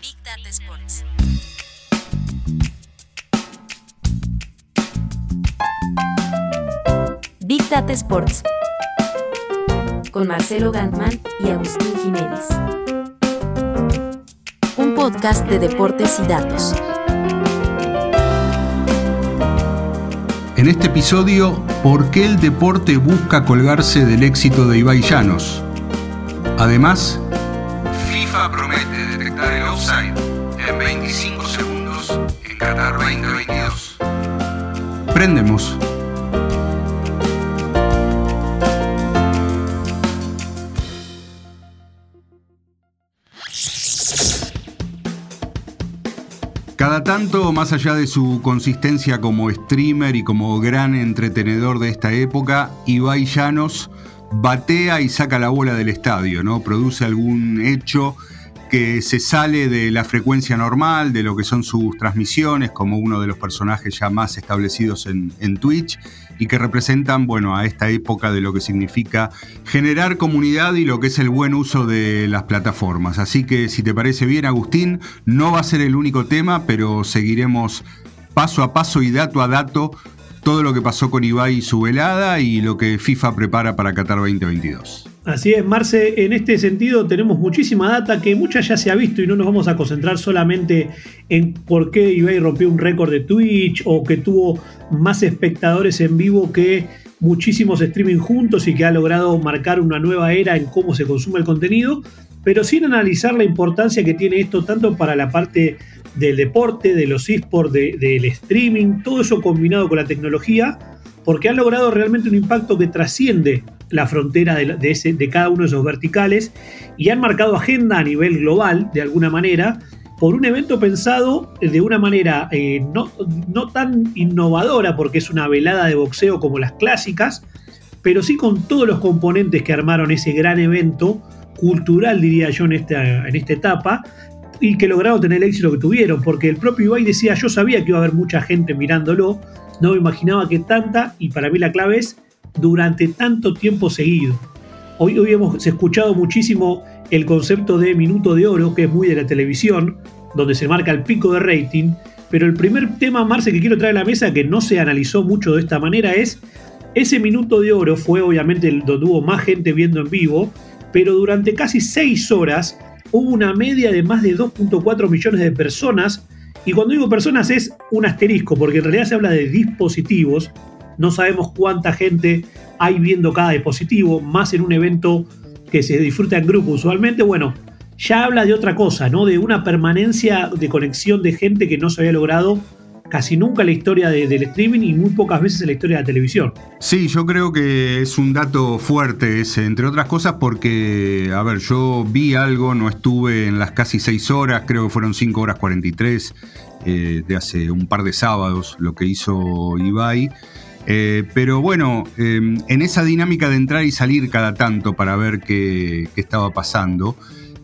Big Data Sports. Big Data Sports. Con Marcelo Gantman y Agustín Jiménez. Un podcast de deportes y datos. En este episodio, ¿por qué el deporte busca colgarse del éxito de Ibai Llanos? Además, FIFA promete detectar el offside en 25 segundos en Qatar 2022. Prendemos. Cada tanto, más allá de su consistencia como streamer y como gran entretenedor de esta época, Ibai Llanos batea y saca la bola del estadio, ¿no? Produce algún hecho que se sale de la frecuencia normal, de lo que son sus transmisiones, como uno de los personajes ya más establecidos en, Twitch, y que representan, bueno, a esta época de lo que significa generar comunidad y lo que es el buen uso de las plataformas. Así que si te parece bien, Agustín, no va a ser el único tema, pero seguiremos paso a paso y dato a dato todo lo que pasó con Ibai y su velada y lo que FIFA prepara para Qatar 2022. Así es, Marce, en este sentido tenemos muchísima data que mucha ya se ha visto y no nos vamos a concentrar solamente en por qué Ibai rompió un récord de Twitch o que tuvo más espectadores en vivo que muchísimos streaming juntos y que ha logrado marcar una nueva era en cómo se consume el contenido, pero sin analizar la importancia que tiene esto tanto para la parte del deporte, de los esports, del streaming, todo eso combinado con la tecnología, porque han logrado realmente un impacto que trasciende la frontera de, ese, de cada uno de esos verticales y han marcado agenda a nivel global, de alguna manera, por un evento pensado de una manera eh, no, no tan innovadora, porque es una velada de boxeo como las clásicas, pero sí con todos los componentes que armaron ese gran evento cultural, diría yo, en esta, en esta etapa, y que lograron tener el éxito que tuvieron, porque el propio Ibai decía, yo sabía que iba a haber mucha gente mirándolo, no me imaginaba que tanta, y para mí la clave es durante tanto tiempo seguido. Hoy, hoy hemos escuchado muchísimo el concepto de minuto de oro, que es muy de la televisión, donde se marca el pico de rating, pero el primer tema, Marce, que quiero traer a la mesa, que no se analizó mucho de esta manera, es ese minuto de oro fue obviamente donde hubo más gente viendo en vivo, pero durante casi seis horas hubo una media de más de 2.4 millones de personas. Y cuando digo personas es un asterisco, porque en realidad se habla de dispositivos. No sabemos cuánta gente hay viendo cada dispositivo, más en un evento que se disfruta en grupo usualmente. Bueno, ya habla de otra cosa, ¿no? De una permanencia de conexión de gente que no se había logrado casi nunca la historia del streaming y muy pocas veces en la historia de la televisión. Sí, yo creo que es un dato fuerte ese, entre otras cosas porque, a ver, yo vi algo, no estuve en las casi seis horas, creo que fueron cinco horas 43 eh, de hace un par de sábados lo que hizo Ibai. Eh, pero bueno, em, en esa dinámica de entrar y salir cada tanto para ver qué, qué estaba pasando,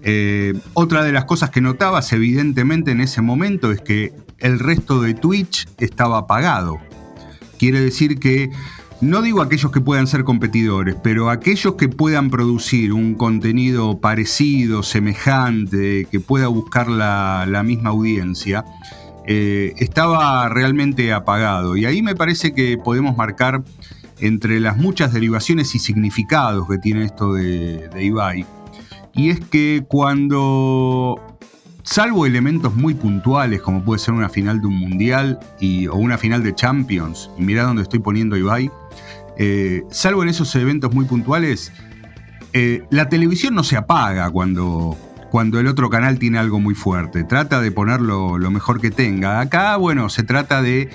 eh, otra de las cosas que notabas evidentemente en ese momento es que el resto de Twitch estaba apagado. Quiere decir que, no digo aquellos que puedan ser competidores, pero aquellos que puedan producir un contenido parecido, semejante, que pueda buscar la, misma audiencia, eh, estaba realmente apagado. Y ahí me parece que podemos marcar entre las muchas derivaciones y significados que tiene esto de, de Ibai. Y es que cuando salvo elementos muy puntuales, como puede ser una final de un mundial y, o una final de Champions, y mirá dónde estoy poniendo Ibai, eh, salvo en esos eventos muy puntuales, eh, la televisión no se apaga cuando, cuando el otro canal tiene algo muy fuerte. Trata de ponerlo lo mejor que tenga. Acá, bueno, se trata de,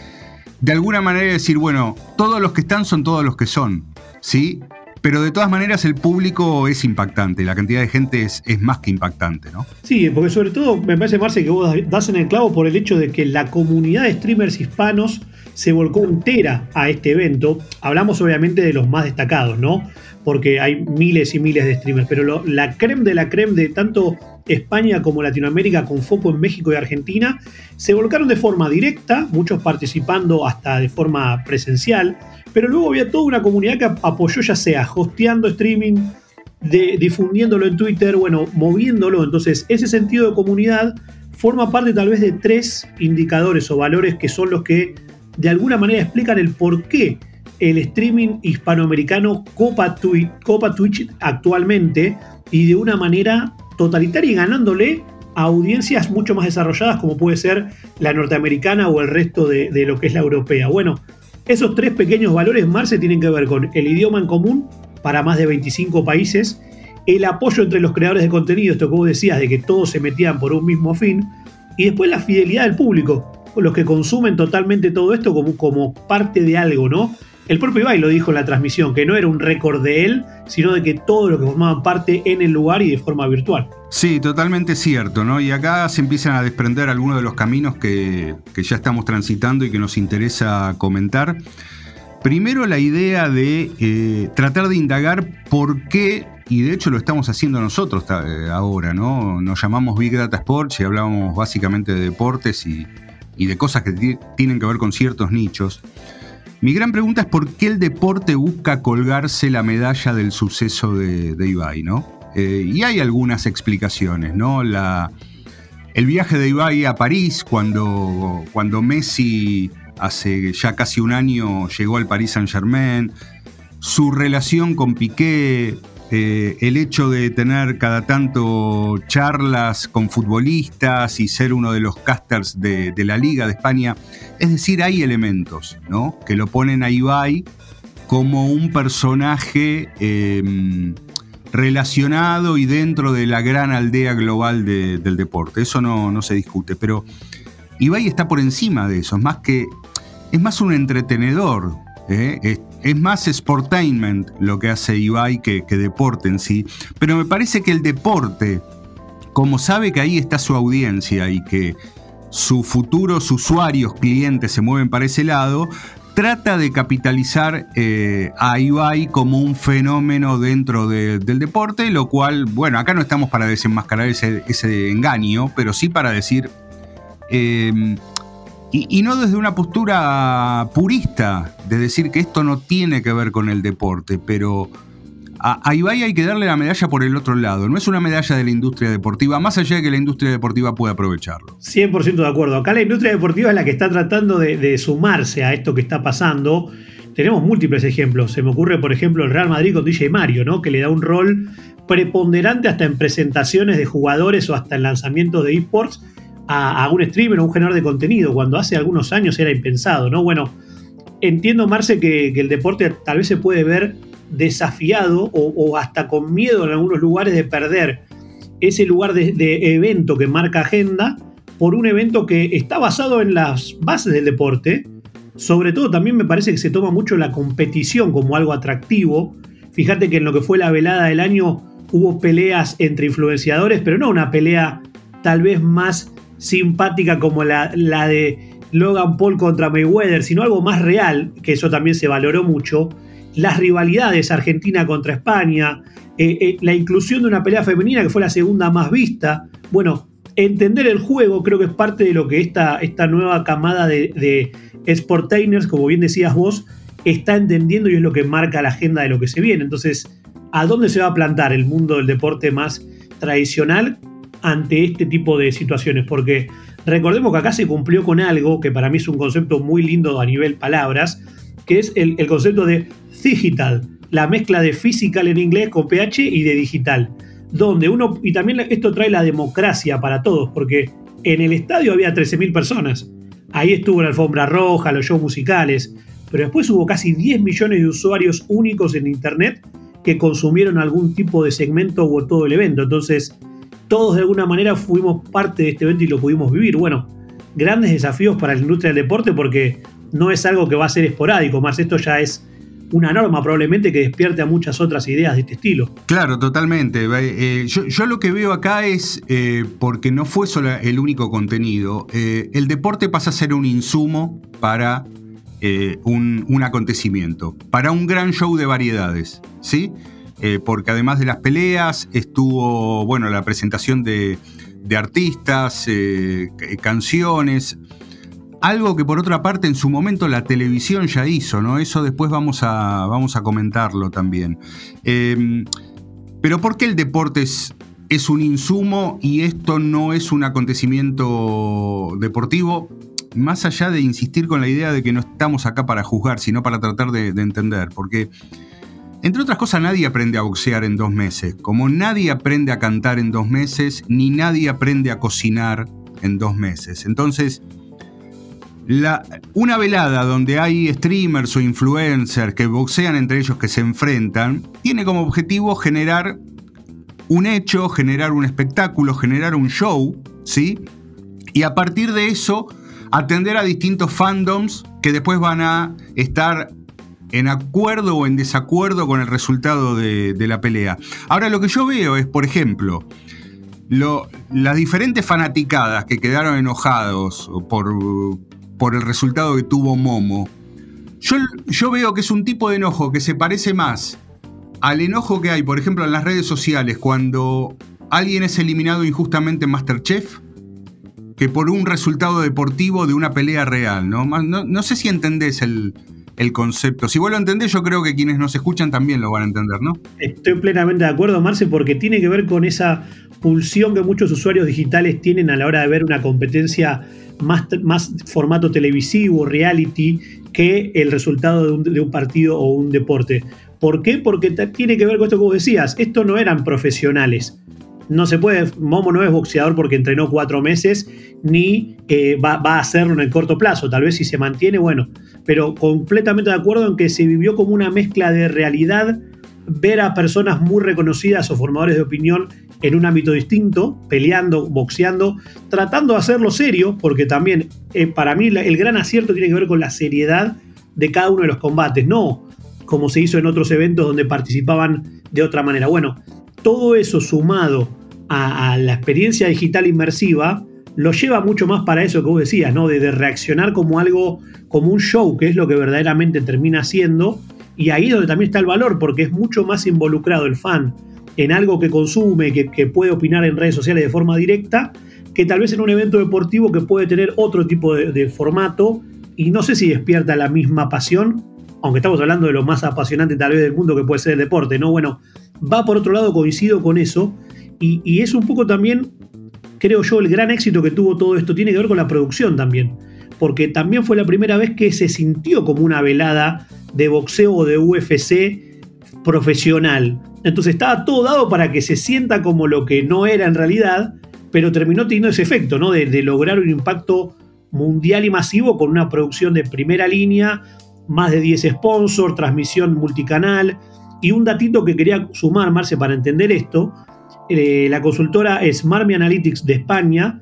de alguna manera decir, bueno, todos los que están son todos los que son. ¿Sí? Pero de todas maneras el público es impactante, la cantidad de gente es, más que impactante, ¿no? Sí, porque sobre todo me parece, Marce, que vos das en el clavo por el hecho de que la comunidad de streamers hispanos se volcó entera a este evento. Hablamos obviamente de los más destacados, ¿no? Porque hay miles y miles de streamers, pero la creme de la creme de tanto España como Latinoamérica con foco en México y Argentina se volcaron de forma directa, muchos participando hasta de forma presencial pero luego había toda una comunidad que apoyó ya sea hosteando streaming, difundiéndolo en Twitter, bueno, moviéndolo. Entonces, ese sentido de comunidad forma parte tal vez de tres indicadores o valores que son los que de alguna manera explican el por qué el streaming hispanoamericano copa, copa Twitch actualmente y de una manera totalitaria y ganándole a audiencias mucho más desarrolladas como puede ser la norteamericana o el resto de, de lo que es la europea. Bueno, esos tres pequeños valores, Marce, tienen que ver con el idioma en común para más de 25 países, el apoyo entre los creadores de contenido, esto que vos decías, de que todos se metían por un mismo fin, y después la fidelidad del público, los que consumen totalmente todo esto como, como parte de algo, ¿no? El propio Ibai lo dijo en la transmisión, que no era un récord de él, sino de que todos los que formaban parte en el lugar y de forma virtual. Sí, totalmente cierto, ¿no? Y acá se empiezan a desprender algunos de los caminos que, ya estamos transitando y que nos interesa comentar. Primero la idea de eh, tratar de indagar por qué, y de hecho lo estamos haciendo nosotros eh, ahora, ¿no? Nos llamamos Big Data Sports y hablábamos básicamente de deportes y, de cosas que tienen que ver con ciertos nichos. Mi gran pregunta es por qué el deporte busca colgarse la medalla del suceso de, Ibai, ¿no? Eh, y hay algunas explicaciones, ¿no? El viaje de Ibai a París, cuando, cuando Messi hace ya casi un año llegó al Paris Saint Germain, su relación con Piqué, eh, el hecho de tener cada tanto charlas con futbolistas y ser uno de los casters de, la Liga de España. Es decir, hay elementos ¿no? que lo ponen a Ibai como un personaje em, relacionado y dentro de la gran aldea global del deporte. Eso no, no, se discute, pero Ibai está por encima de eso, es más que es más un entretenedor. ¿eh? Es más sportainment lo que hace Ibai que, deporte en sí. Pero me parece que el deporte, como sabe que ahí está su audiencia y que sus futuros usuarios, clientes se mueven para ese lado, trata de capitalizar eh, a Ibai como un fenómeno dentro del deporte, lo cual, bueno, acá no estamos para desenmascarar ese, engaño, pero sí para decir, eh, y, no desde una postura purista, de decir que esto no tiene que ver con el deporte, pero a, Ibai hay que darle la medalla por el otro lado. No es una medalla de la industria deportiva, más allá de que la industria deportiva pueda aprovecharlo. 100% de acuerdo. Acá la industria deportiva es la que está tratando de, sumarse a esto que está pasando. Tenemos múltiples ejemplos. Se me ocurre, por ejemplo, el Real Madrid con DJ Mario, ¿no? que le da un rol preponderante hasta en presentaciones de jugadores o hasta en lanzamientos de esports a, un streamer o un generador de contenido, cuando hace algunos años era impensado, ¿no? Bueno, entiendo, Marce, que, el deporte tal vez se puede ver desafiado o, hasta con miedo en algunos lugares de perder ese lugar de, evento que marca agenda por un evento que está basado en las bases del deporte. Sobre todo también me parece que se toma mucho la competición como algo atractivo. Fíjate que en lo que fue la velada del año hubo peleas entre influenciadores, pero no una pelea tal vez más simpática como la, de Logan Paul contra Mayweather, sino algo más real, que eso también se valoró mucho, las rivalidades Argentina contra España, eh, eh, la inclusión de una pelea femenina que fue la segunda más vista. Bueno, entender el juego creo que es parte de lo que esta, esta nueva camada de, de sportainers, como bien decías vos, está entendiendo y es lo que marca la agenda de lo que se viene. Entonces, ¿a dónde se va a plantar el mundo del deporte más tradicional ante este tipo de situaciones, porque recordemos que acá se cumplió con algo que para mí es un concepto muy lindo a nivel palabras, que es el, concepto de digital, la mezcla de physical en inglés con PH y de digital, donde uno, y también esto trae la democracia para todos, porque en el estadio había 13.000 personas, ahí estuvo la alfombra roja, los shows musicales, pero después hubo casi 10 millones de usuarios únicos en Internet que consumieron algún tipo de segmento o todo el evento. Entonces, todos de alguna manera fuimos parte de este evento y lo pudimos vivir. Bueno, grandes desafíos para la industria del deporte porque no es algo que va a ser esporádico, más esto ya es una norma probablemente que despierte a muchas otras ideas de este estilo. Claro, totalmente. Eh, yo, lo que veo acá es, eh, porque no fue solo el único contenido, eh, el deporte pasa a ser un insumo para un, acontecimiento, para un gran show de variedades, ¿sí? Eh, porque además de las peleas estuvo, bueno, la presentación de, artistas, eh, canciones, algo que por otra parte en su momento la televisión ya hizo, ¿no? Eso después vamos a, vamos a comentarlo también. Em, Pero ¿por qué el deporte es, es un insumo y esto no es un acontecimiento deportivo? Más allá de insistir con la idea de que no estamos acá para juzgar, sino para tratar de, de entender. Porque entre otras cosas, nadie aprende a boxear en dos meses, como nadie aprende a cantar en dos meses, ni nadie aprende a cocinar en dos meses. Entonces, una velada donde hay streamers o influencers que boxean entre ellos, que se enfrentan, tiene como objetivo generar un hecho, generar un espectáculo, generar un show, ¿sí? Y a partir de eso, atender a distintos fandoms que después van a estar en acuerdo o en desacuerdo con el resultado de, la pelea. Ahora, lo que yo veo es, por ejemplo, las diferentes fanaticadas que quedaron enojados por, por el resultado que tuvo Momo. Yo, yo veo que es un tipo de enojo que se parece más al enojo que hay, por ejemplo, en las redes sociales cuando alguien es eliminado injustamente en Masterchef que por un resultado deportivo de una pelea real, ¿no? No, sé si entendés el, el concepto. Si vos lo entendés, yo creo que quienes nos escuchan también lo van a entender, ¿no? Estoy plenamente de acuerdo, Marce, porque tiene que ver con esa pulsión que muchos usuarios digitales tienen a la hora de ver una competencia más, formato televisivo, reality, que el resultado de un, partido o un deporte. ¿Por qué? Porque tiene que ver con esto que vos decías. Esto no eran profesionales no se puede, Momo no es boxeador porque entrenó cuatro meses, ni eh, va, a hacerlo en el corto plazo. Tal vez si se mantiene, bueno, pero completamente de acuerdo en que se vivió como una mezcla de realidad, ver a personas muy reconocidas o formadores de opinión en un ámbito distinto, peleando, boxeando, tratando de hacerlo serio, porque también eh, para mí el gran acierto tiene que ver con la seriedad de cada uno de los combates, no como se hizo en otros eventos donde participaban de otra manera. Bueno, todo eso sumado a, la experiencia digital inmersiva, lo lleva mucho más para eso que vos decías, ¿no? De, reaccionar como algo, como un show, que es lo que verdaderamente termina siendo. Y ahí es donde también está el valor, porque es mucho más involucrado el fan en algo que consume, que, puede opinar en redes sociales de forma directa, que tal vez en un evento deportivo que puede tener otro tipo de, formato y no sé si despierta la misma pasión, aunque estamos hablando de lo más apasionante tal vez del mundo que puede ser el deporte, ¿no? Bueno, va por otro lado, coincido con eso, y, es un poco también, creo yo, el gran éxito que tuvo todo esto tiene que ver con la producción también, porque también fue la primera vez que se sintió como una velada de boxeo o de UFC profesional. Entonces estaba todo dado para que se sienta como lo que no era en realidad, pero terminó teniendo ese efecto, ¿no? De, lograr un impacto mundial y masivo con una producción de primera línea, más de 10 sponsors, transmisión multicanal, y un datito que quería sumar, Marce, para entender esto, eh, la consultora Smarmy Analytics de España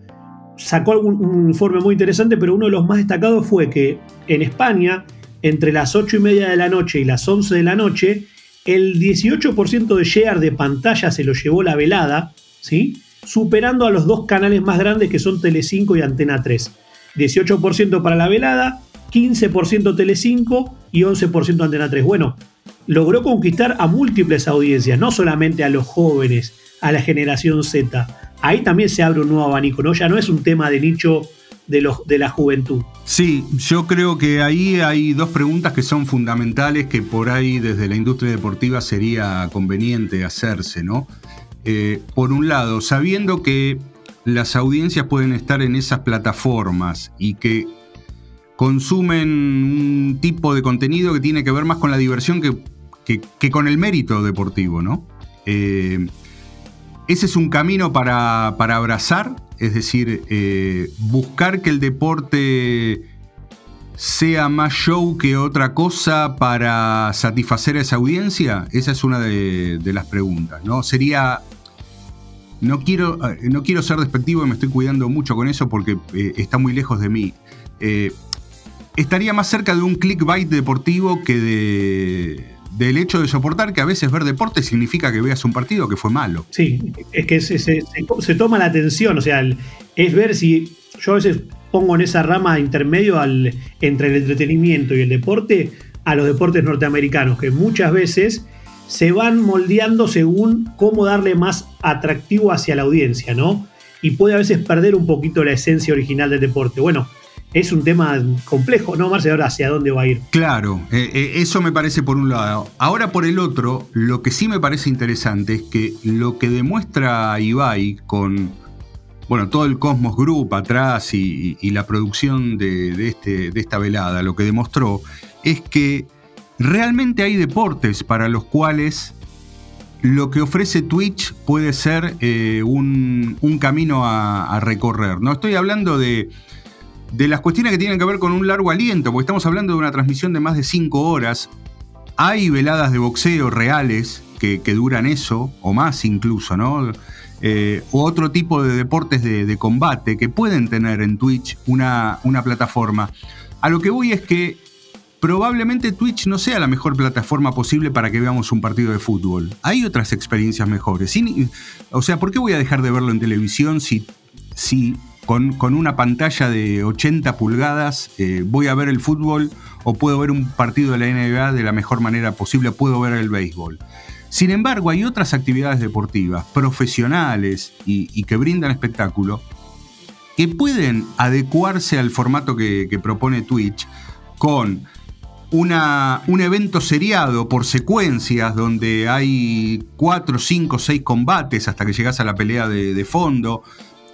sacó un, informe muy interesante, pero uno de los más destacados fue que en España, entre las 8 y media de la noche y las 11 de la noche, el 18% de share de pantalla se lo llevó la velada, ¿sí? superando a los dos canales más grandes que son Telecinco y Antena 3. 18% para la velada, 15% Telecinco y 11% Antena 3. Bueno, logró conquistar a múltiples audiencias, no solamente a los jóvenes, a la generación Z. Ahí también se abre un nuevo abanico, ¿no? Ya no es un tema de nicho de, los, de la juventud. Sí, yo creo que ahí hay dos preguntas que son fundamentales que por ahí desde la industria deportiva sería conveniente hacerse, ¿no? Eh, por un lado, sabiendo que las audiencias pueden estar en esas plataformas y que consumen un tipo de contenido que tiene que ver más con la diversión que que, con el mérito deportivo, ¿no? Eh, ese es un camino para, abrazar, es decir, eh, buscar que el deporte sea más show que otra cosa para satisfacer a esa audiencia? Esa es una de, las preguntas, ¿no? Sería. No quiero, eh, no quiero ser despectivo y me estoy cuidando mucho con eso porque está muy lejos de mí. estaría más cerca de un clickbait deportivo que de, del hecho de soportar que a veces ver deporte significa que veas un partido que fue malo. Sí, es que se, toma la atención, o sea, es ver si yo a veces pongo en esa rama intermedio entre el entretenimiento y el deporte a los deportes norteamericanos, que muchas veces se van moldeando según cómo darle más atractivo hacia la audiencia, ¿no? Y puede a veces perder un poquito la esencia original del deporte. Bueno, es un tema complejo, ¿no, Marce? Ahora, ¿hacia dónde va a ir? Claro, eh, eh, eso me parece por un lado. Ahora por el otro, lo que sí me parece interesante es que lo que demuestra Ibai con, bueno, todo el Cosmos Group atrás y, la producción de, este, de esta velada, lo que demostró es que realmente hay deportes para los cuales lo que ofrece Twitch puede ser eh, un, camino a recorrer. No estoy hablando de de las cuestiones que tienen que ver con un largo aliento, porque estamos hablando de una transmisión de más de 5 horas. Hay veladas de boxeo reales que, duran eso, o más incluso, ¿no? Eh, o otro tipo de deportes de, combate que pueden tener en Twitch una, una plataforma. A lo que voy es que probablemente Twitch no sea la mejor plataforma posible para que veamos un partido de fútbol. Hay otras experiencias mejores. o sea, ¿por qué voy a dejar de verlo en televisión si, si con, una pantalla de 80 pulgadas, eh, voy a ver el fútbol o puedo ver un partido de la NBA de la mejor manera posible, puedo ver el béisbol. Sin embargo, hay otras actividades deportivas, profesionales y, que brindan espectáculo, que pueden adecuarse al formato que, propone Twitch con una, un evento seriado por secuencias donde hay 4, 5, 6 combates hasta que llegas a la pelea de, fondo.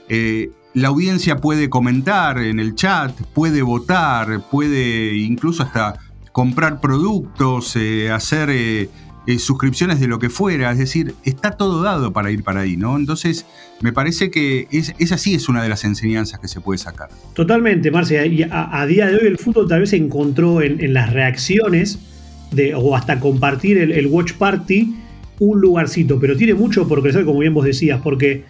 Eh, la audiencia puede comentar en el chat, puede votar, puede incluso hasta comprar productos, eh, hacer eh, eh, suscripciones de lo que fuera, es decir, está todo dado para ir para ahí, ¿no? Entonces, me parece que es, esa sí es una de las enseñanzas que se puede sacar. Totalmente, Marcia, y a, día de hoy el fútbol tal vez encontró en, las reacciones o hasta compartir el Watch Party un lugarcito, pero tiene mucho por crecer, como bien vos decías, porque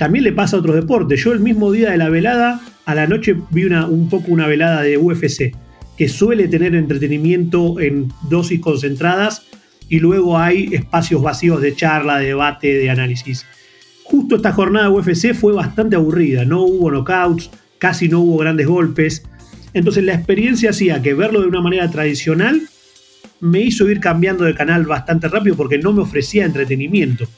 también le pasa a otros deportes. Yo el mismo día de la velada, a la noche vi una, un poco una velada de UFC, que suele tener entretenimiento en dosis concentradas y luego hay espacios vacíos de charla, de debate, de análisis. Justo esta jornada de UFC fue bastante aburrida, no hubo knockouts, casi no hubo grandes golpes. Entonces la experiencia hacía que verlo de una manera tradicional me hizo ir cambiando de canal bastante rápido porque no me ofrecía entretenimiento.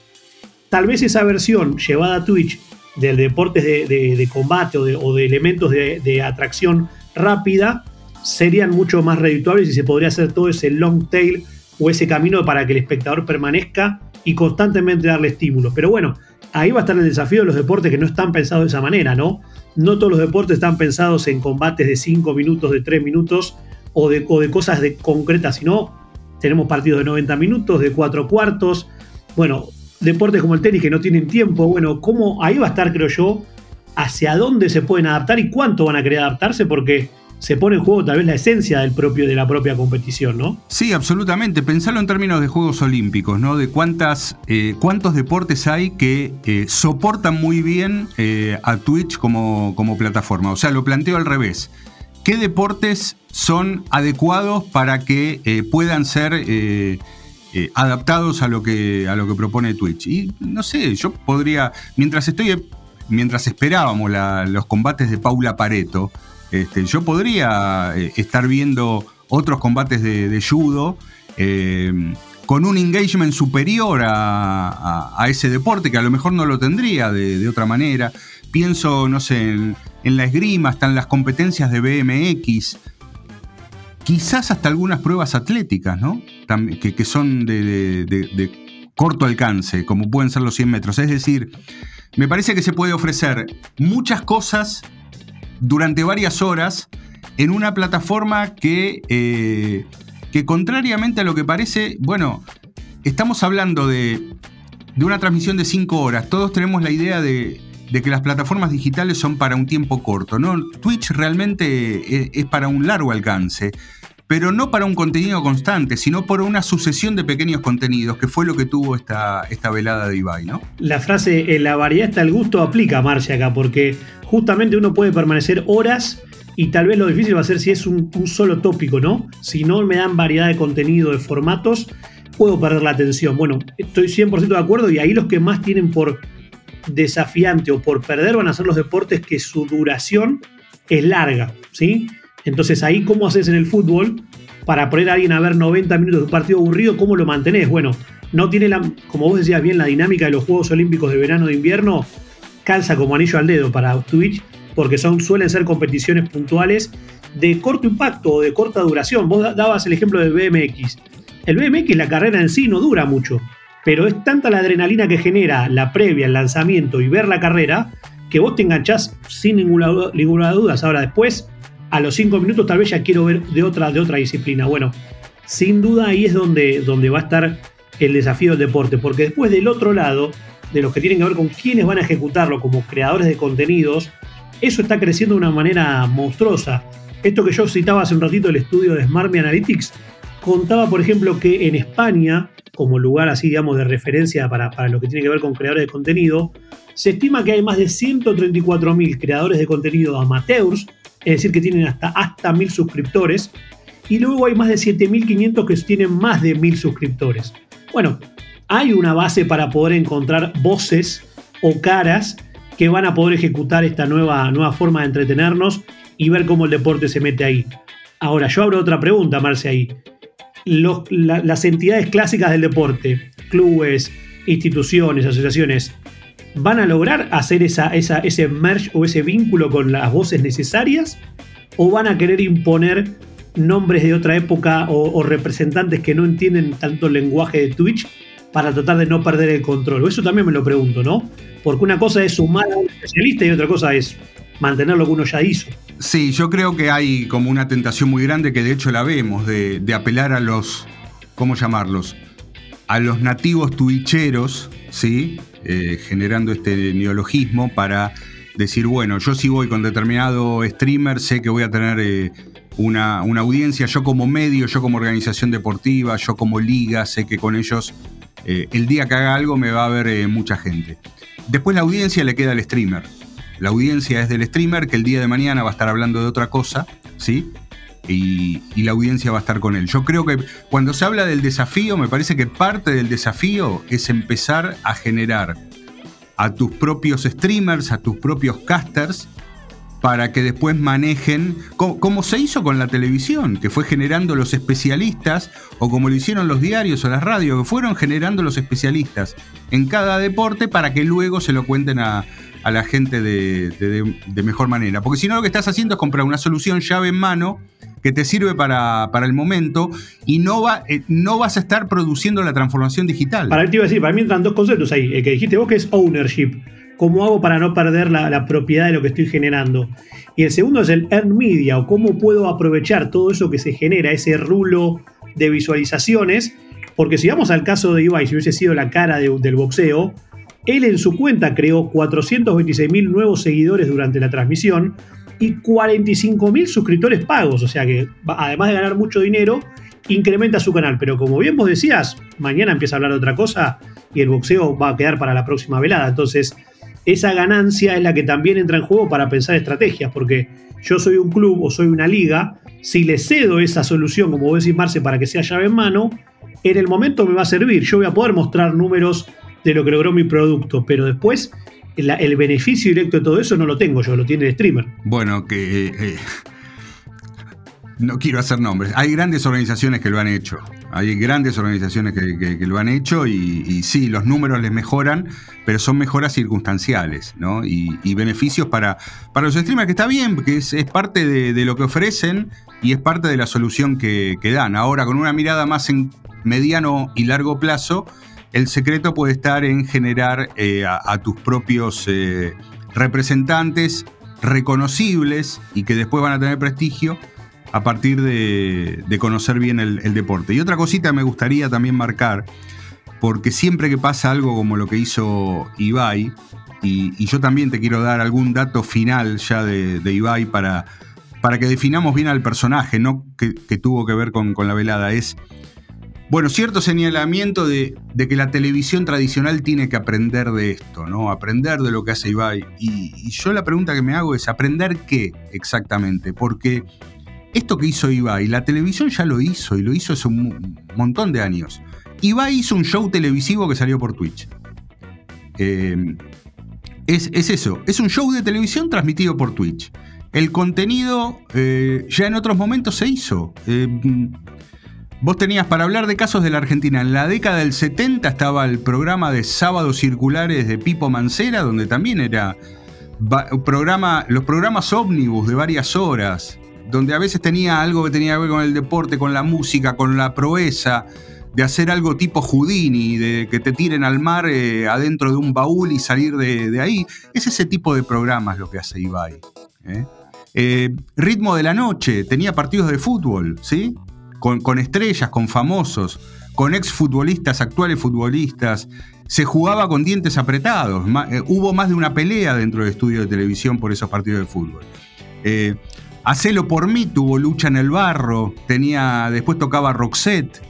Tal vez esa versión llevada a Twitch del deportes de, combate o de, elementos de, atracción rápida serían mucho más redituables y se podría hacer todo ese long tail o ese camino para que el espectador permanezca y constantemente darle estímulos. Pero bueno, ahí va a estar el desafío de los deportes que no están pensados de esa manera, ¿no? No todos los deportes están pensados en combates de 5 minutos, de 3 minutos o de, o de cosas concretas, sino tenemos partidos de 90 minutos, de 4 cuartos. Bueno, deportes como el tenis que no tienen tiempo, bueno, ¿cómo ahí va a estar, creo yo, hacia dónde se pueden adaptar y cuánto van a querer adaptarse? Porque se pone en juego tal vez la esencia del propio, de la propia competición, ¿no? Sí, absolutamente. Pensarlo en términos de Juegos Olímpicos, ¿no? De cuántas, eh, cuántos deportes hay que eh, soportan muy bien eh, a Twitch como, como plataforma. O sea, lo planteo al revés. ¿Qué deportes son adecuados para que puedan ser eh, adaptados a lo, que, a lo que propone Twitch. Y no sé, yo podría, mientras estoy, mientras esperábamos los combates de Paula Pareto, este, yo podría eh, estar viendo otros combates de, judo eh, con un engagement superior a, ese deporte, que a lo mejor no lo tendría de, otra manera. Pienso, no sé, en, en la esgrima, están las competencias de BMX, quizás hasta algunas pruebas atléticas, ¿no? que, son de, corto alcance, como pueden ser los 100 metros. Es decir, me parece que se puede ofrecer muchas cosas durante varias horas en una plataforma que, eh, que contrariamente a lo que parece, bueno, estamos hablando de, de una transmisión de 5 horas. Todos tenemos la idea de, de que las plataformas digitales son para un tiempo corto. ¿no? Twitch realmente es, para un largo alcance, pero no para un contenido constante, sino por una sucesión de pequeños contenidos, que fue lo que tuvo esta, esta velada de Ibai. ¿no? La frase en la variedad está el gusto aplica, Marcia, acá, porque justamente uno puede permanecer horas y tal vez lo difícil va a ser si es un, un, solo tópico, ¿no? Si no me dan variedad de contenido, de formatos, puedo perder la atención. Bueno, estoy 100% de acuerdo y ahí los que más tienen por desafiante o por perder van a ser los deportes que su duración es larga, ¿sí? Entonces ahí, ¿cómo haces en el fútbol para poner a alguien a ver 90 minutos de un partido aburrido? ¿Cómo lo mantenés? Bueno, no tiene la, como vos decías bien, la dinámica de los Juegos Olímpicos de verano de invierno, calza como anillo al dedo para Twitch porque son, suelen ser competiciones puntuales de corto impacto o de corta duración. Vos dabas el ejemplo del BMX. El BMX, la carrera en sí no dura mucho, pero es tanta la adrenalina que genera la previa, el lanzamiento y ver la carrera, que vos te enganchás sin ninguna, duda. Ahora después, a los cinco minutos tal vez ya quiero ver de otra, disciplina. Bueno, sin duda ahí es donde, va a estar el desafío del deporte, porque después del otro lado, de los que tienen que ver con quiénes van a ejecutarlo como creadores de contenidos, eso está creciendo de una manera monstruosa. Esto que yo citaba hace un ratito, el estudio de Smart Analytics, contaba, por ejemplo, que en España, como lugar así, digamos, de referencia para, para lo que tiene que ver con creadores de contenido, se estima que hay más de 134.000 creadores de contenido amateurs, es decir, que tienen hasta, hasta 1.000 suscriptores, y luego hay más de 7.500 que tienen más de 1.000 suscriptores. Bueno, hay una base para poder encontrar voces o caras que van a poder ejecutar esta nueva, nueva forma de entretenernos y ver cómo el deporte se mete ahí. Ahora, yo abro otra pregunta, Marce, ahí. Las entidades clásicas del deporte, clubes, instituciones, asociaciones, ¿van a lograr hacer esa, ese merge o ese vínculo con las voces necesarias? ¿O van a querer imponer nombres de otra época o, representantes que no entienden tanto el lenguaje de Twitch para tratar de no perder el control. Eso también me lo pregunto, ¿no? Porque una cosa es sumar a un especialista y otra cosa es mantener lo que uno ya hizo. Sí, yo creo que hay como una tentación muy grande que de hecho la vemos, de, apelar a los, ¿cómo llamarlos? A los nativos twitcheros, ¿sí? Eh, generando este neologismo para decir, bueno, yo si voy con determinado streamer, sé que voy a tener... Eh, una, audiencia, yo como medio, yo como organización deportiva, yo como liga, sé que con ellos eh, el día que haga algo me va a ver mucha gente. Después la audiencia le queda al streamer. La audiencia es del streamer que el día de mañana va a estar hablando de otra cosa, ¿sí? Y, la audiencia va a estar con él. Yo creo que cuando se habla del desafío, me parece que parte del desafío es empezar a generar a tus propios streamers, a tus propios casters, para que después manejen, como, se hizo con la televisión, que fue generando los especialistas, o como lo hicieron los diarios o las radios, que fueron generando los especialistas en cada deporte para que luego se lo cuenten a, la gente de, mejor manera. Porque si no, lo que estás haciendo es comprar una solución llave en mano que te sirve para, el momento y no, va, eh, no vas a estar produciendo la transformación digital. Para te iba a decir, para mí entran dos conceptos ahí. El que dijiste vos que es ownership ¿Cómo hago para no perder la, propiedad de lo que estoy generando? Y el segundo es el earn media, o cómo puedo aprovechar todo eso que se genera, ese rulo de visualizaciones. Porque si vamos al caso de Ibai, si hubiese sido la cara del boxeo, él en su cuenta creó 426.000 nuevos seguidores durante la transmisión y 45.000 suscriptores pagos. O sea que, además de ganar mucho dinero, incrementa su canal. Pero como bien vos decías, mañana empieza a hablar de otra cosa y el boxeo va a quedar para la próxima velada. Entonces, esa ganancia es la que también entra en juego para pensar estrategias, porque yo soy un club o soy una liga, si le cedo esa solución, como vos decís, Marce, para que sea llave en mano, en el momento me va a servir. Yo voy a poder mostrar números de lo que logró mi producto, pero después el beneficio directo de todo eso no lo tengo yo, lo tiene el streamer. Bueno, que eh, no quiero hacer nombres. Hay grandes organizaciones que lo han hecho. Hay grandes organizaciones que, lo han hecho y, sí, los números les mejoran, pero son mejoras circunstanciales, ¿no? Y, beneficios para, para los streamers, que está bien, porque es, parte de, lo que ofrecen y es parte de la solución que, dan. Ahora, con una mirada más en mediano y largo plazo, el secreto puede estar en generar eh, a, tus propios eh, representantes reconocibles y que después van a tener prestigio a partir de, conocer bien el, deporte. Y otra cosita me gustaría también marcar, porque siempre que pasa algo como lo que hizo Ibai, y, yo también te quiero dar algún dato final ya de, Ibai para, para que definamos bien al personaje, no que, tuvo que ver con, la velada, es, bueno, cierto señalamiento de, que la televisión tradicional tiene que aprender de esto, ¿no? Aprender de lo que hace Ibai. Y, y yo la pregunta que me hago es, ¿aprender qué exactamente? Porque esto que hizo Ibai, la televisión ya lo hizo y lo hizo hace un montón de años. Ibai hizo un show televisivo que salió por Twitch. Eh, es, eso, es un show de televisión transmitido por Twitch. El contenido eh, ya en otros momentos se hizo. Eh, vos tenías para hablar de casos de la Argentina. En la década del 70 estaba el programa de sábados circulares de Pipo Mancera, donde también era programa, los programas ómnibus de varias horas, donde a veces tenía algo que tenía que ver con el deporte, con la música, con la proeza, de hacer algo tipo Houdini, de que te tiren al mar eh, adentro de un baúl y salir de, ahí. Es ese tipo de programas lo que hace Ibai. ¿eh? Eh, ritmo de la noche, tenía partidos de fútbol, ¿sí? Con, estrellas, con famosos, con exfutbolistas, actuales futbolistas. Se jugaba con dientes apretados. hubo más de una pelea dentro del estudio de televisión por esos partidos de fútbol. Hacelo por mí tuvo lucha en el barro, tenía, después tocaba Roxette.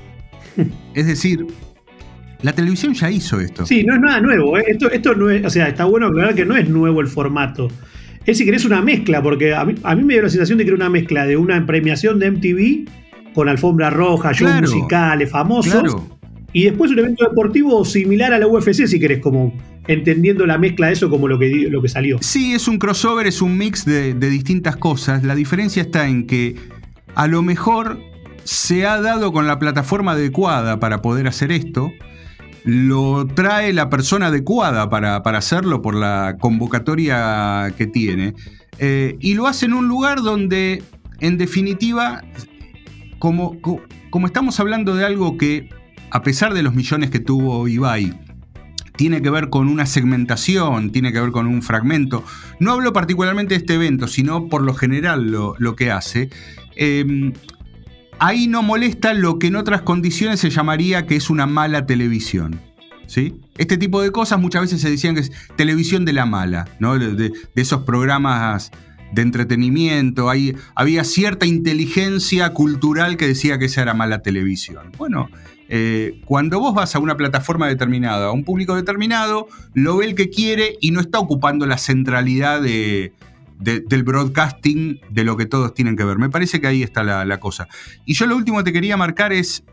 Es decir, la televisión ya hizo esto. Sí, no es nada nuevo. ¿eh? Esto, esto no es, o sea, está bueno aclarar que no es nuevo el formato. Es si querés una mezcla, porque a mí, me dio la sensación de que era una mezcla de una premiación de MTV con alfombra roja, shows musicales famosos. Y después un evento deportivo similar a la UFC, si querés, como entendiendo la mezcla de eso como lo que, lo que salió. Sí, es un crossover, es un mix de, de distintas cosas. La diferencia está en que a lo mejor se ha dado con la plataforma adecuada para poder hacer esto. Lo trae la persona adecuada para, hacerlo por la convocatoria que tiene. Eh, y lo hace en un lugar donde, en definitiva, como, como estamos hablando de algo que, a pesar de los millones que tuvo Ibai, tiene que ver con una segmentación, tiene que ver con un fragmento. No hablo particularmente de este evento, sino por lo general lo, que hace. Eh, ahí no molesta lo que en otras condiciones se llamaría que es una mala televisión. ¿sí? Este tipo de cosas muchas veces se decían que es televisión de la mala, ¿no? de, esos programas de entretenimiento, había cierta inteligencia cultural que decía que esa era mala televisión. Bueno, eh, cuando vos vas a una plataforma determinada, a un público determinado, lo ve el que quiere y no está ocupando la centralidad de, del broadcasting de lo que todos tienen que ver. Me parece que ahí está la, cosa. Y yo lo último que te quería marcar es,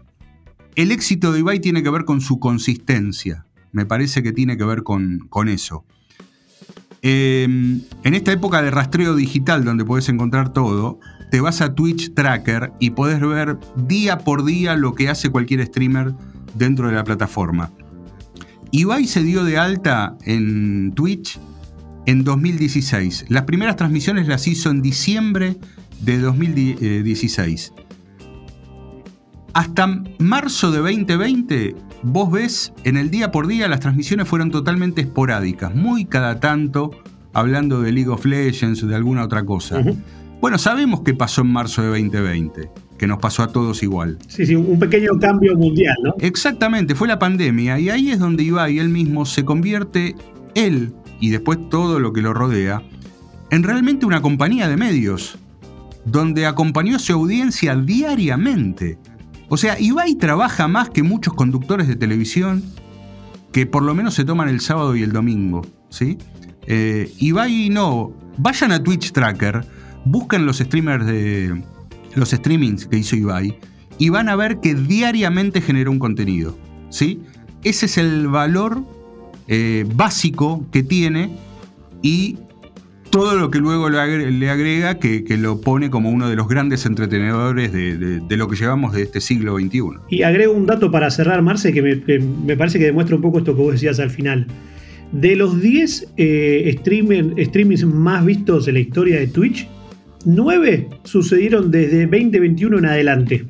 el éxito de Ibai tiene que ver con su consistencia. Me parece que tiene que ver con, con eso. Em, en esta época de rastreo digital donde puedes encontrar todo, te vas a Twitch Tracker y puedes ver día por día lo que hace cualquier streamer dentro de la plataforma. Ibai se dio de alta en Twitch en 2016. Las primeras transmisiones las hizo en diciembre de 2016. Hasta marzo de 2020, vos ves, en el día por día las transmisiones fueron totalmente esporádicas, muy cada tanto, hablando de League of Legends o de alguna otra cosa. Bueno, sabemos qué pasó en marzo de 2020, que nos pasó a todos igual. Sí, sí, un pequeño cambio mundial, ¿no? Exactamente, fue la pandemia y ahí es donde Ibai él mismo se convierte él y después todo lo que lo rodea, en realmente una compañía de medios, donde acompañó a su audiencia diariamente. O sea, Ibai trabaja más que muchos conductores de televisión que por lo menos se toman el sábado y el domingo, ¿sí? Eh, Ibai no, vayan a Twitch Tracker, busquen los streamers de los streamings que hizo Ibai y van a ver que diariamente generó un contenido, ¿sí? Ese es el valor eh, básico que tiene y todo lo que luego le agrega, que, lo pone como uno de los grandes entretenedores de, lo que llevamos de este siglo XXI. Y agrego un dato para cerrar, Marce, que me, parece que demuestra un poco esto que vos decías al final. De los 10 eh, streamings más vistos en la historia de Twitch, 9 sucedieron desde 2021 en adelante.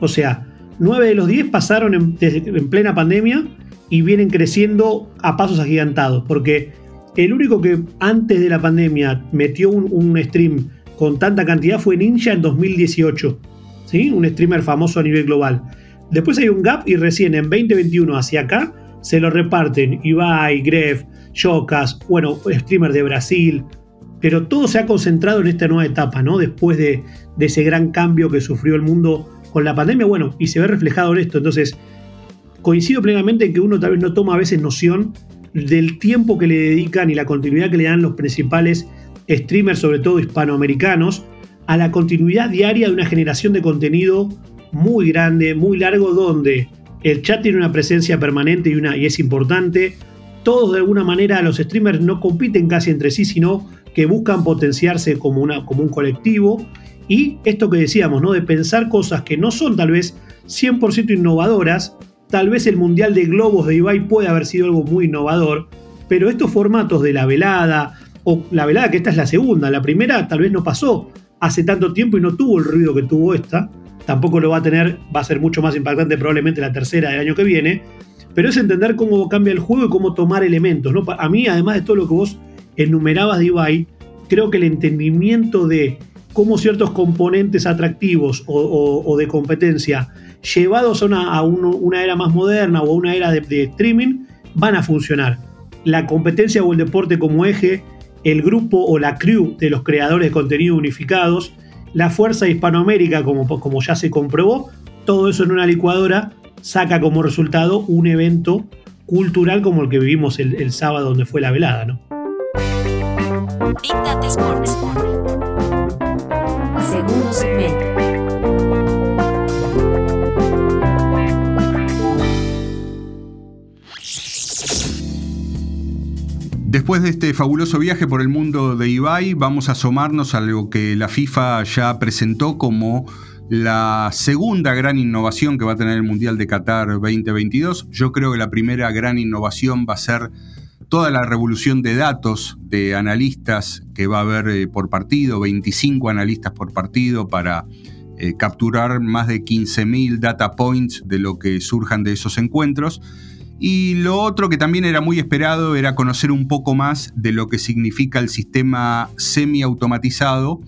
O sea, 9 de los 10 pasaron en plena pandemia y vienen creciendo a pasos agigantados, porque el único que antes de la pandemia metió un, stream con tanta cantidad fue Ninja en 2018, ¿sí? un streamer famoso a nivel global. Después hay un gap y recién en 2021 hacia acá se lo reparten Ibai, Gref, Jocas, bueno, streamer de Brasil, pero todo se ha concentrado en esta nueva etapa, ¿no? Después de, de ese gran cambio que sufrió el mundo con la pandemia, bueno, y se ve reflejado en esto. Entonces, coincido plenamente en que uno tal vez no toma a veces noción del tiempo que le dedican y la continuidad que le dan los principales streamers, sobre todo hispanoamericanos, a la continuidad diaria de una generación de contenido muy grande, muy largo, donde el chat tiene una presencia permanente y, una, y es importante. Todos de alguna manera los streamers no compiten casi entre sí, sino que buscan potenciarse como, una, como un colectivo. Y esto que decíamos, ¿no? De pensar cosas que no son tal vez 100% innovadoras, Tal vez el Mundial de Globos de Ibai puede haber sido algo muy innovador, pero estos formatos de la velada, o la velada que esta es la segunda. La primera tal vez no pasó hace tanto tiempo y no tuvo el ruido que tuvo esta. Tampoco lo va a tener, va a ser mucho más impactante probablemente la tercera del año que viene. Pero es entender cómo cambia el juego y cómo tomar elementos. ¿no? A mí, además de todo lo que vos enumerabas de Ibai, creo que el entendimiento de cómo ciertos componentes atractivos o, de competencia llevados a una, era más moderna o a una era de, streaming van a funcionar. La competencia o el deporte como eje el grupo o la crew de los creadores de contenido unificados, la fuerza hispanoamérica, como, ya se comprobó, todo eso en una licuadora saca como resultado un evento cultural como el que vivimos el, sábado donde fue la velada, ¿no? Después de este fabuloso viaje por el mundo de Ibai, vamos a asomarnos a lo que la FIFA ya presentó como la segunda gran innovación que va a tener el Mundial de Qatar 2022. Yo creo que la primera gran innovación va a ser toda la revolución de datos de analistas que va a haber eh, por partido, 25 analistas por partido para eh, capturar más de 15.000 data points de lo que surjan de esos encuentros. Y lo otro que también era muy esperado era conocer un poco más de lo que significa el sistema semiautomatizado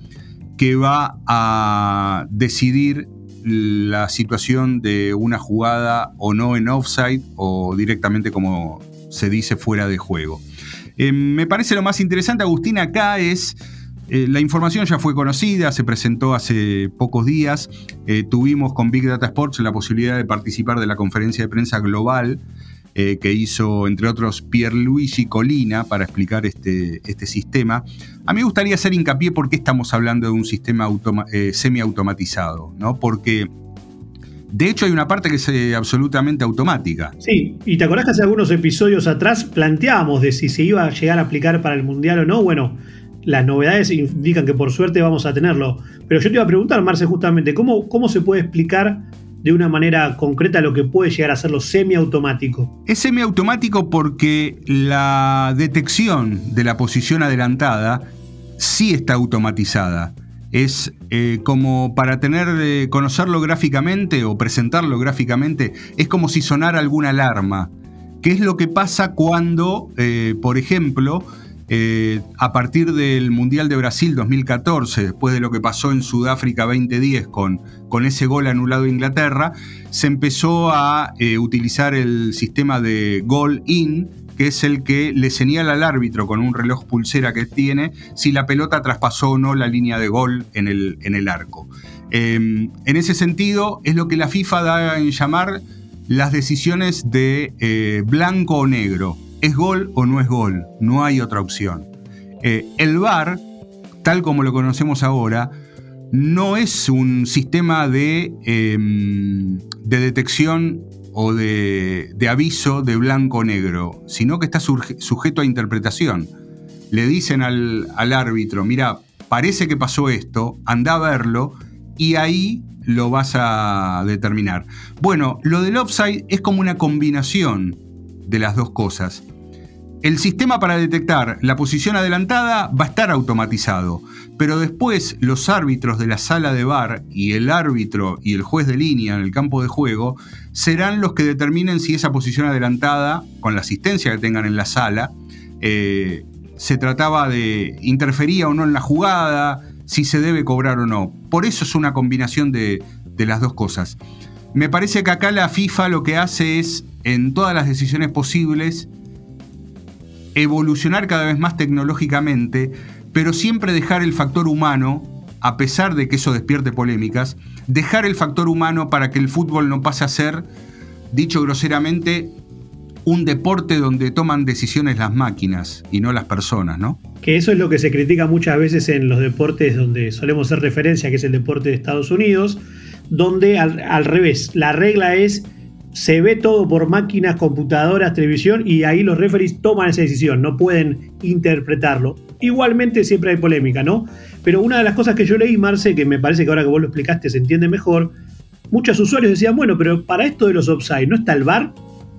que va a decidir la situación de una jugada o no en offside o directamente como se dice fuera de juego. Eh, me parece lo más interesante, Agustín, acá es... Eh, la información ya fue conocida, se presentó hace pocos días. Eh, tuvimos con Big Data Sports la posibilidad de participar de la conferencia de prensa global eh, que hizo, entre otros, Pierluigi Colina para explicar este, este sistema. A mí me gustaría hacer hincapié por qué estamos hablando de un sistema eh, semiautomatizado, ¿no? Porque de hecho, hay una parte que es eh, absolutamente automática. Sí, y te acordás que hace algunos episodios atrás planteábamos de si se iba a llegar a aplicar para el Mundial o no. Bueno, las novedades indican que por suerte vamos a tenerlo. Pero yo te iba a preguntar, Marce, justamente, ¿cómo, cómo se puede explicar de una manera concreta lo que puede llegar a ser lo semiautomático. Es semiautomático porque la detección de la posición adelantada sí está automatizada. Es eh, como para tener, eh, conocerlo gráficamente o presentarlo gráficamente, es como si sonara alguna alarma. ¿Qué es lo que pasa cuando, eh, por ejemplo, eh, a partir del Mundial de Brasil 2014, después de lo que pasó en Sudáfrica 2010 con, con ese gol anulado a Inglaterra, se empezó a eh, utilizar el sistema de goal in, que es el que le señala al árbitro con un reloj pulsera que tiene si la pelota traspasó o no la línea de gol en el, en el arco. Em, en ese sentido, es lo que la FIFA da en llamar las decisiones de eh, blanco o negro. ¿Es gol o no es gol? No hay otra opción. Eh, el VAR, tal como lo conocemos ahora, no es un sistema de, em, de detección o de, aviso de blanco o negro, sino que está sujeto a interpretación. Le dicen al, al árbitro, mira, parece que pasó esto, anda a verlo y ahí lo vas a determinar. Bueno, lo del offside es como una combinación de las dos cosas. El sistema para detectar la posición adelantada va a estar automatizado, pero después los árbitros de la sala de bar y el árbitro y el juez de línea en el campo de juego serán los que determinen si esa posición adelantada, con la asistencia que tengan en la sala, eh, se trataba de interfería o no en la jugada, si se debe cobrar o no. Por eso es una combinación de, de las dos cosas. Me parece que acá la FIFA lo que hace es, en todas las decisiones posibles, evolucionar cada vez más tecnológicamente, pero siempre dejar el factor humano, a pesar de que eso despierte polémicas, dejar el factor humano para que el fútbol no pase a ser, dicho groseramente, un deporte donde toman decisiones las máquinas y no las personas, ¿no? Que eso es lo que se critica muchas veces en los deportes donde solemos hacer referencia, que es el deporte de Estados Unidos, donde al, al revés, la regla es se ve todo por máquinas, computadoras, televisión y ahí los referees toman esa decisión, no pueden interpretarlo. Igualmente siempre hay polémica, ¿no? Pero una de las cosas que yo leí, Marce, que me parece que ahora que vos lo explicaste se entiende mejor, muchos usuarios decían, bueno, pero para esto de los offside, ¿no está el VAR?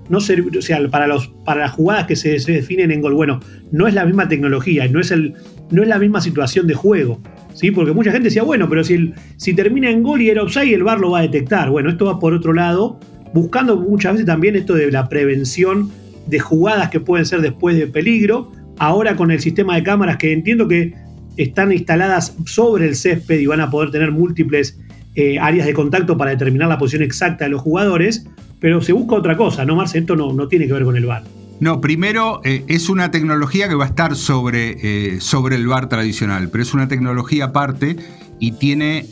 no o sea, para, los, para las jugadas que se, definen en gol, bueno, no es la misma tecnología, no es, el, no es la misma situación de juego. ¿Sí? Porque mucha gente decía, bueno, pero si, si termina en gol y era offside, el VAR lo va a detectar. Bueno, esto va por otro lado, buscando muchas veces también esto de la prevención de jugadas que pueden ser después de peligro. Ahora con el sistema de cámaras que entiendo que están instaladas sobre el césped y van a poder tener múltiples eh, áreas de contacto para determinar la posición exacta de los jugadores, pero se busca otra cosa, ¿no, Marce? Esto no, no tiene que ver con el VAR. No, primero eh, es una tecnología que va a estar sobre, eh, sobre el VAR tradicional, pero es una tecnología aparte y tiene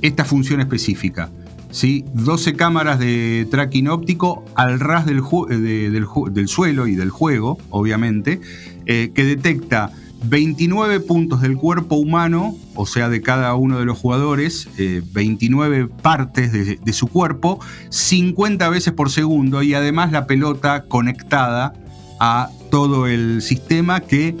esta función específica. ¿Sí? 12 cámaras de tracking óptico al ras del, del, suelo y del juego, obviamente, que detecta 29 puntos del cuerpo humano, o sea, de cada uno de los jugadores, 29 eh, partes de, su cuerpo, 50 veces por segundo y además la pelota conectada a todo el sistema que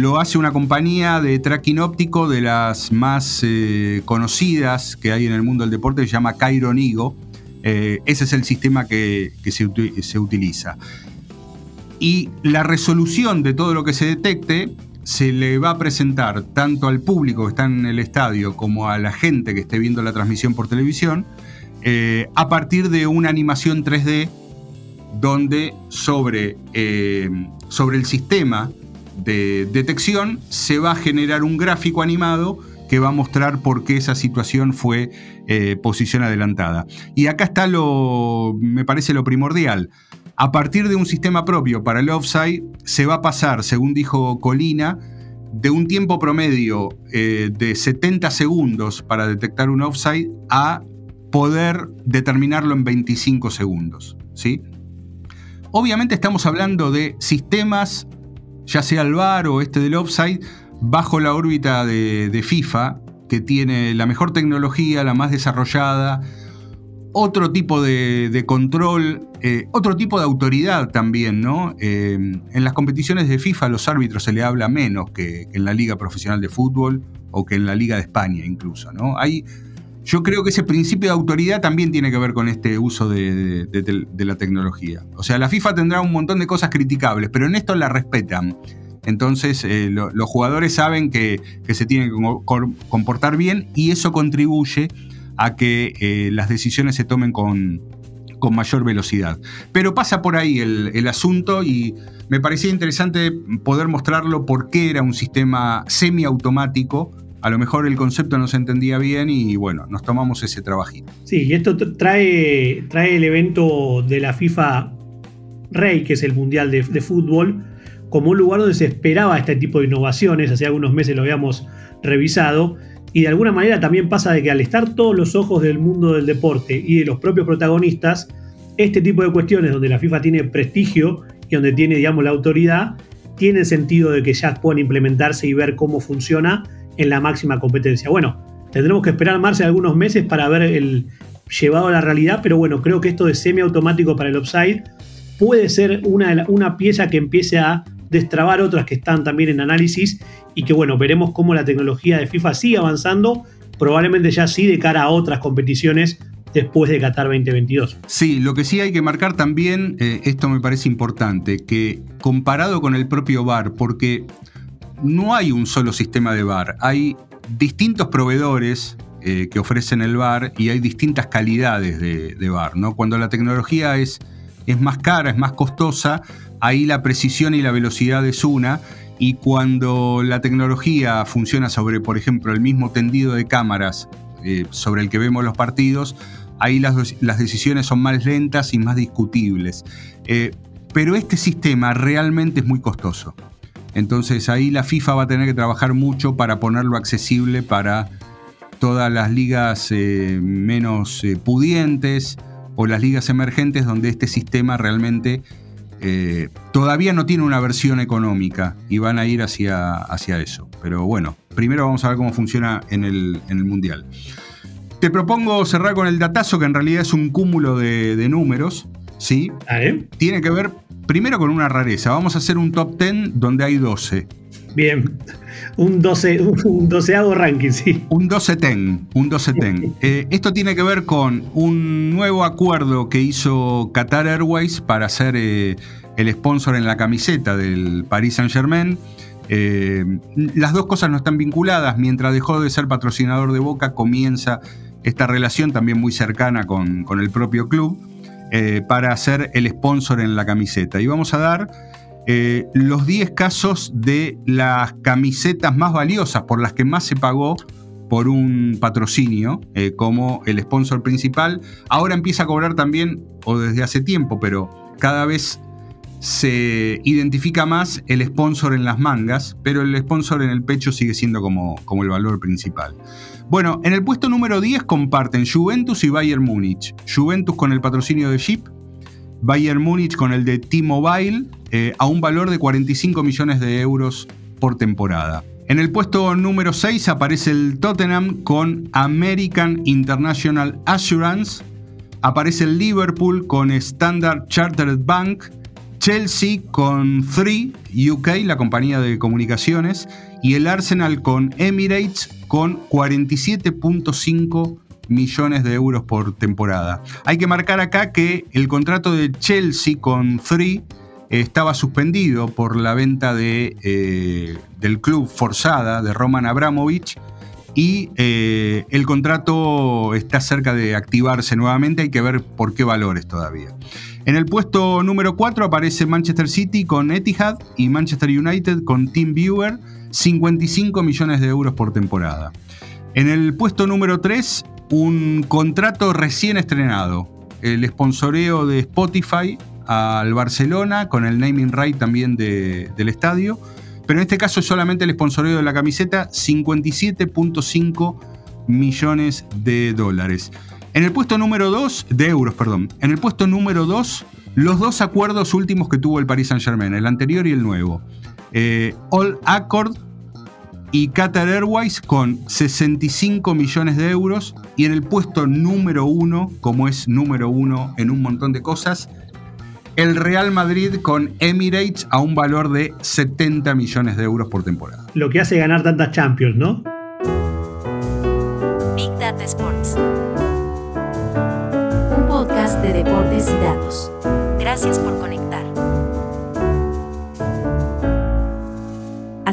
lo hace una compañía de tracking óptico de las más eh, conocidas que hay en el mundo del deporte, se llama Cairo Nigo. Eh, ese es el sistema que, se, se utiliza. Y la resolución de todo lo que se detecte se le va a presentar tanto al público que está en el estadio como a la gente que esté viendo la transmisión por televisión eh, a partir de una animación 3D donde sobre, eh, sobre el sistema de detección se va a generar un gráfico animado que va a mostrar por qué esa situación fue eh, posición adelantada. Y acá está lo, me parece lo primordial. A partir de un sistema propio para el offside, se va a pasar, según dijo Colina, de un tiempo promedio eh, de 70 segundos para detectar un offside a poder determinarlo en 25 segundos. ¿sí? Obviamente estamos hablando de sistemas, ya sea el VAR o este del offside, bajo la órbita de FIFA, que tiene la mejor tecnología, la más desarrollada, otro tipo de, control, eh, otro tipo de autoridad también, ¿no? Eh, en las competiciones de FIFA a los árbitros se le habla menos que, en la Liga Profesional de Fútbol o que en la Liga de España incluso, ¿no? Hay, yo creo que ese principio de autoridad también tiene que ver con este uso de, la tecnología. O sea, la FIFA tendrá un montón de cosas criticables, pero en esto la respetan. Entonces eh, los jugadores saben que, se tienen que comportar bien y eso contribuye a que eh, las decisiones se tomen con, con, mayor velocidad. Pero pasa por ahí el, asunto y me parecía interesante poder mostrarlo porque era un sistema semiautomático. A lo mejor el concepto no se entendía bien y bueno, nos tomamos ese trabajito. Sí, y esto trae, trae el evento de la FIFA Rey, que es el Mundial de, de Fútbol, como un lugar donde se esperaba este tipo de innovaciones. Hace algunos meses lo habíamos revisado y de alguna manera también pasa de que al estar todos los ojos del mundo del deporte y de los propios protagonistas, este tipo de cuestiones donde la FIFA tiene prestigio y donde tiene, digamos, la autoridad, tiene sentido de que ya puedan implementarse y ver cómo funciona en la máxima competencia. Bueno, tendremos que esperar más de algunos meses para ver el llevado a la realidad, pero bueno, creo que esto de semiautomático para el offside puede ser una, una pieza que empiece a destrabar otras que están también en análisis y que bueno, veremos cómo la tecnología de FIFA sigue avanzando, probablemente ya sí de cara a otras competiciones después de Qatar 2022. Sí, lo que sí hay que marcar también, eh, esto me parece importante, que comparado con el propio VAR, porque no hay un solo sistema de VAR, hay distintos proveedores eh, que ofrecen el VAR y hay distintas calidades de, VAR. ¿no? Cuando la tecnología es, es más cara, es más costosa, ahí la precisión y la velocidad es una. Y cuando la tecnología funciona sobre, por ejemplo, el mismo tendido de cámaras eh, sobre el que vemos los partidos, ahí las, decisiones son más lentas y más discutibles. Eh, pero este sistema realmente es muy costoso. Entonces ahí la FIFA va a tener que trabajar mucho para ponerlo accesible para todas las ligas eh, menos pudientes o las ligas emergentes donde este sistema realmente eh, todavía no tiene una versión económica y van a ir hacia, hacia eso. Pero bueno, primero vamos a ver cómo funciona en el, Mundial. Te propongo cerrar con el datazo, que en realidad es un cúmulo de, números. ¿sí? Tiene que ver primero con una rareza. Vamos a hacer un top 10 donde hay 12. Bien, un, 12, un doceavo ranking, sí. Un 12 ten, un 12 ten. Eh, esto tiene que ver con un nuevo acuerdo que hizo Qatar Airways para ser eh, el sponsor en la camiseta del Paris Saint Germain. Eh, las dos cosas no están vinculadas. Mientras dejó de ser patrocinador de Boca, comienza esta relación también muy cercana con, con el propio club para ser el sponsor en la camiseta. Y vamos a dar eh, los 10 casos de las camisetas más valiosas, por las que más se pagó por un patrocinio eh, como el sponsor principal. Ahora empieza a cobrar también, o desde hace tiempo, pero cada vez se identifica más el sponsor en las mangas, pero el sponsor en el pecho sigue siendo como, como el valor principal. Bueno, en el puesto número 10 comparten Juventus y Bayern Múnich. Juventus con el patrocinio de Jeep, Bayern Múnich con el de T-Mobile eh, a un valor de 45 millones de euros por temporada. En el puesto número 6 aparece el Tottenham con American International Assurance. Aparece el Liverpool con Standard Chartered Bank. Chelsea con Three UK, la compañía de comunicaciones. Y el Arsenal con Emirates con 47.5 millones de euros por temporada. Hay que marcar acá que el contrato de Chelsea con Three estaba suspendido por la venta de, eh, del club forzada de Roman Abramovich y eh, el contrato está cerca de activarse nuevamente, hay que ver por qué valores todavía. En el puesto número 4 aparece Manchester City con Etihad y Manchester United con Team Viewer, 55 millones de euros por temporada. En el puesto número 3 un contrato recién estrenado, el sponsoreo de Spotify al Barcelona con el naming right también del estadio, pero en este caso es solamente el sponsoreo de la camiseta, 57.5 millones de dólares. En el puesto número 2, de euros, perdón. En el puesto número 2, los dos acuerdos últimos que tuvo el Paris Saint Germain, el anterior y el nuevo. Eh, All Accord y Qatar Airways con 65 millones de euros y en el puesto número uno, como es número uno en un montón de cosas, el Real Madrid con Emirates a un valor de 70 millones de euros por temporada. Lo que hace ganar tantas Champions, ¿no? Big Data Sports. Un podcast de deportes y datos. Gracias por conectar.